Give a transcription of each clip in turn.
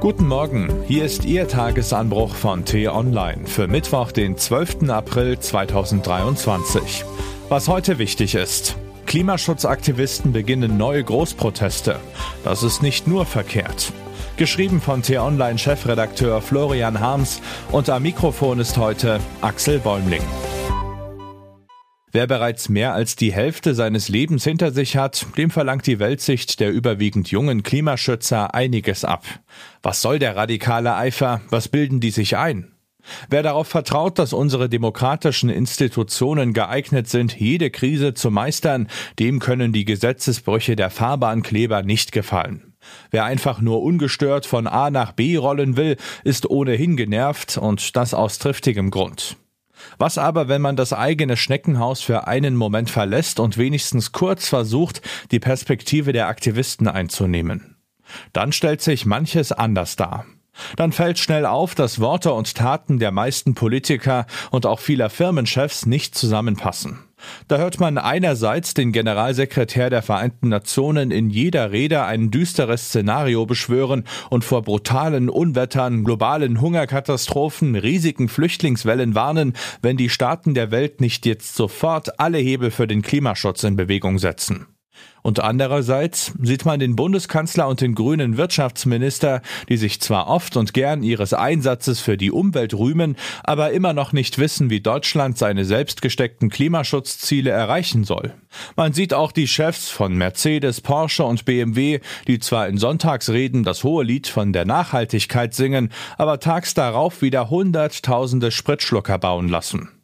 Guten Morgen, hier ist Ihr Tagesanbruch von T-Online für Mittwoch, den 12. April 2023. Was heute wichtig ist. Klimaschutzaktivisten beginnen neue Großproteste. Das ist nicht nur verkehrt. Geschrieben von T-Online-Chefredakteur Florian Harms und am Mikrofon ist heute Axel Bäumling. Wer bereits mehr als die Hälfte seines Lebens hinter sich hat, dem verlangt die Weltsicht der überwiegend jungen Klimaschützer einiges ab. Was soll der radikale Eifer? Was bilden die sich ein? Wer darauf vertraut, dass unsere demokratischen Institutionen geeignet sind, jede Krise zu meistern, dem können die Gesetzesbrüche der Fahrbahnkleber nicht gefallen. Wer einfach nur ungestört von A nach B rollen will, ist ohnehin genervt und das aus triftigem Grund. Was aber, wenn man das eigene Schneckenhaus für einen Moment verlässt und wenigstens kurz versucht, die Perspektive der Aktivisten einzunehmen? Dann stellt sich manches anders dar. Dann fällt schnell auf, dass Worte und Taten der meisten Politiker und auch vieler Firmenchefs nicht zusammenpassen. Da hört man einerseits den Generalsekretär der Vereinten Nationen in jeder Rede ein düsteres Szenario beschwören und vor brutalen Unwettern, globalen Hungerkatastrophen, riesigen Flüchtlingswellen warnen, wenn die Staaten der Welt nicht jetzt sofort alle Hebel für den Klimaschutz in Bewegung setzen. Und andererseits sieht man den Bundeskanzler und den grünen Wirtschaftsminister, die sich zwar oft und gern ihres Einsatzes für die Umwelt rühmen, aber immer noch nicht wissen, wie Deutschland seine selbst gesteckten Klimaschutzziele erreichen soll. Man sieht auch die Chefs von Mercedes, Porsche und BMW, die zwar in Sonntagsreden das hohe Lied von der Nachhaltigkeit singen, aber tags darauf wieder Hunderttausende Spritschlucker bauen lassen.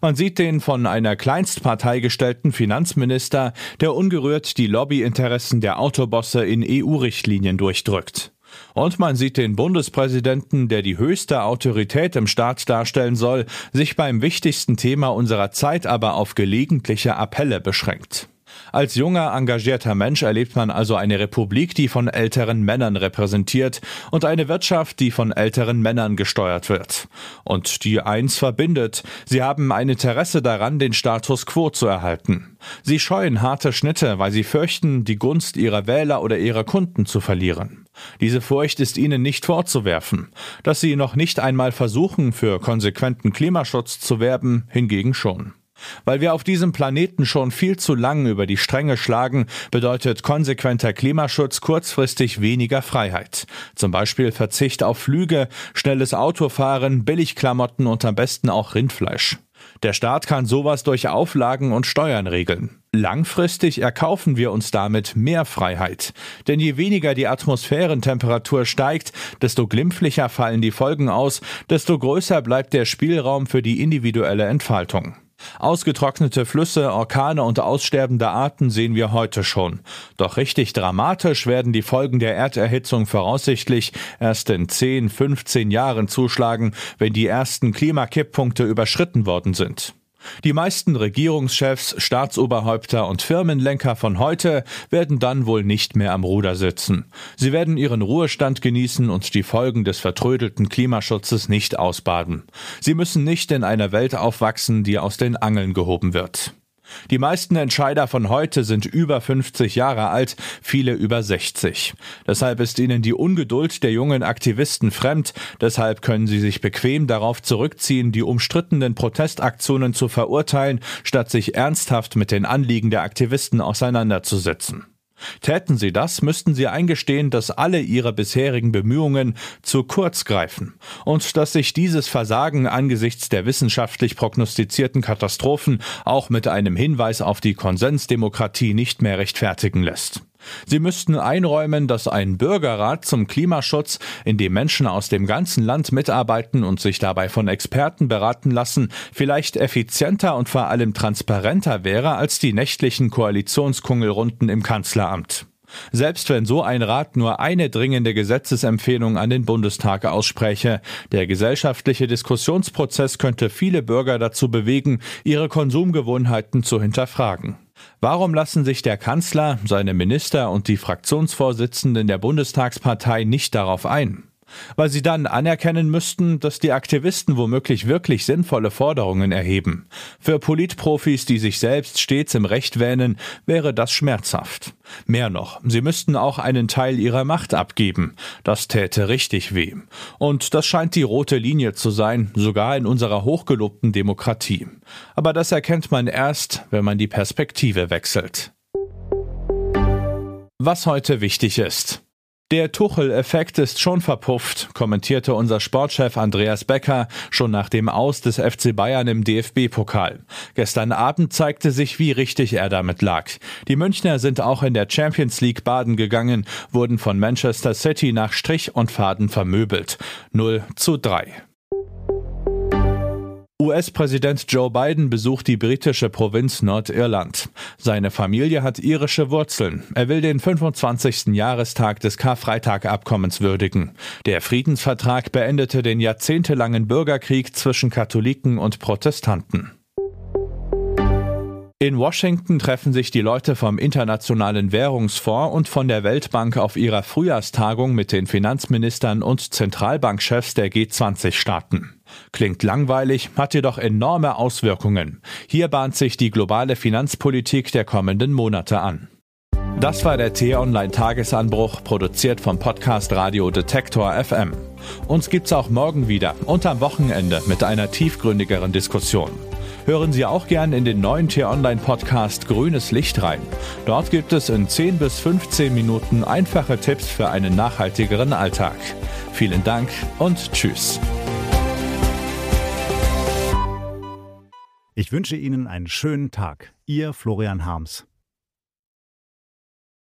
Man sieht den von einer Kleinstpartei gestellten Finanzminister, der ungerührt die Lobbyinteressen der Autobosse in EU-Richtlinien durchdrückt. Und man sieht den Bundespräsidenten, der die höchste Autorität im Staat darstellen soll, sich beim wichtigsten Thema unserer Zeit aber auf gelegentliche Appelle beschränkt. Als junger, engagierter Mensch erlebt man also eine Republik, die von älteren Männern repräsentiert und eine Wirtschaft, die von älteren Männern gesteuert wird. Und die eins verbindet. Sie haben ein Interesse daran, den Status quo zu erhalten. Sie scheuen harte Schnitte, weil sie fürchten, die Gunst ihrer Wähler oder ihrer Kunden zu verlieren. Diese Furcht ist ihnen nicht vorzuwerfen. Dass sie noch nicht einmal versuchen, für konsequenten Klimaschutz zu werben, hingegen schon. Weil wir auf diesem Planeten schon viel zu lang über die Stränge schlagen, bedeutet konsequenter Klimaschutz kurzfristig weniger Freiheit. Zum Beispiel Verzicht auf Flüge, schnelles Autofahren, Billigklamotten und am besten auch Rindfleisch. Der Staat kann sowas durch Auflagen und Steuern regeln. Langfristig erkaufen wir uns damit mehr Freiheit. Denn je weniger die Atmosphärentemperatur steigt, desto glimpflicher fallen die Folgen aus, desto größer bleibt der Spielraum für die individuelle Entfaltung. Ausgetrocknete Flüsse, Orkane und aussterbende Arten sehen wir heute schon. Doch richtig dramatisch werden die Folgen der Erderhitzung voraussichtlich erst in 10, 15 Jahren zuschlagen, wenn die ersten Klimakipppunkte überschritten worden sind. Die meisten Regierungschefs, Staatsoberhäupter und Firmenlenker von heute werden dann wohl nicht mehr am Ruder sitzen. Sie werden ihren Ruhestand genießen und die Folgen des vertrödelten Klimaschutzes nicht ausbaden. Sie müssen nicht in einer Welt aufwachsen, die aus den Angeln gehoben wird. Die meisten Entscheider von heute sind über 50 Jahre alt, viele über 60. Deshalb ist ihnen die Ungeduld der jungen Aktivisten fremd, deshalb können sie sich bequem darauf zurückziehen, die umstrittenen Protestaktionen zu verurteilen, statt sich ernsthaft mit den Anliegen der Aktivisten auseinanderzusetzen. Täten sie das, müssten sie eingestehen, dass alle ihre bisherigen Bemühungen zu kurz greifen und dass sich dieses Versagen angesichts der wissenschaftlich prognostizierten Katastrophen auch mit einem Hinweis auf die Konsensdemokratie nicht mehr rechtfertigen lässt. Sie müssten einräumen, dass ein Bürgerrat zum Klimaschutz, in dem Menschen aus dem ganzen Land mitarbeiten und sich dabei von Experten beraten lassen, vielleicht effizienter und vor allem transparenter wäre als die nächtlichen Koalitionskungelrunden im Kanzleramt. Selbst wenn so ein Rat nur eine dringende Gesetzesempfehlung an den Bundestag ausspräche, der gesellschaftliche Diskussionsprozess könnte viele Bürger dazu bewegen, ihre Konsumgewohnheiten zu hinterfragen. Warum lassen sich der Kanzler, seine Minister und die Fraktionsvorsitzenden der Bundestagspartei nicht darauf ein? Weil sie dann anerkennen müssten, dass die Aktivisten womöglich wirklich sinnvolle Forderungen erheben. Für Politprofis, die sich selbst stets im Recht wähnen, wäre das schmerzhaft. Mehr noch, sie müssten auch einen Teil ihrer Macht abgeben. Das täte richtig weh. Und das scheint die rote Linie zu sein, sogar in unserer hochgelobten Demokratie. Aber das erkennt man erst, wenn man die Perspektive wechselt. Was heute wichtig ist. Der Tuchel-Effekt ist schon verpufft, kommentierte unser Sportchef Andreas Becker schon nach dem Aus des FC Bayern im DFB-Pokal. Gestern Abend zeigte sich, wie richtig er damit lag. Die Münchner sind auch in der Champions League baden gegangen, wurden von Manchester City nach Strich und Faden vermöbelt. 0 zu 3. US-Präsident Joe Biden besucht die britische Provinz Nordirland. Seine Familie hat irische Wurzeln. Er will den 25. Jahrestag des Karfreitag-Abkommens würdigen. Der Friedensvertrag beendete den jahrzehntelangen Bürgerkrieg zwischen Katholiken und Protestanten. In Washington treffen sich die Leute vom Internationalen Währungsfonds und von der Weltbank auf ihrer Frühjahrstagung mit den Finanzministern und Zentralbankchefs der G20-Staaten. Klingt langweilig, hat jedoch enorme Auswirkungen. Hier bahnt sich die globale Finanzpolitik der kommenden Monate an. Das war der T-Online-Tagesanbruch, produziert vom Podcast Radio Detektor FM. Uns gibt's auch morgen wieder und am Wochenende mit einer tiefgründigeren Diskussion. Hören Sie auch gern in den neuen T-Online-Podcast Grünes Licht rein. Dort gibt es in 10 bis 15 Minuten einfache Tipps für einen nachhaltigeren Alltag. Vielen Dank und Tschüss. Ich wünsche Ihnen einen schönen Tag. Ihr Florian Harms.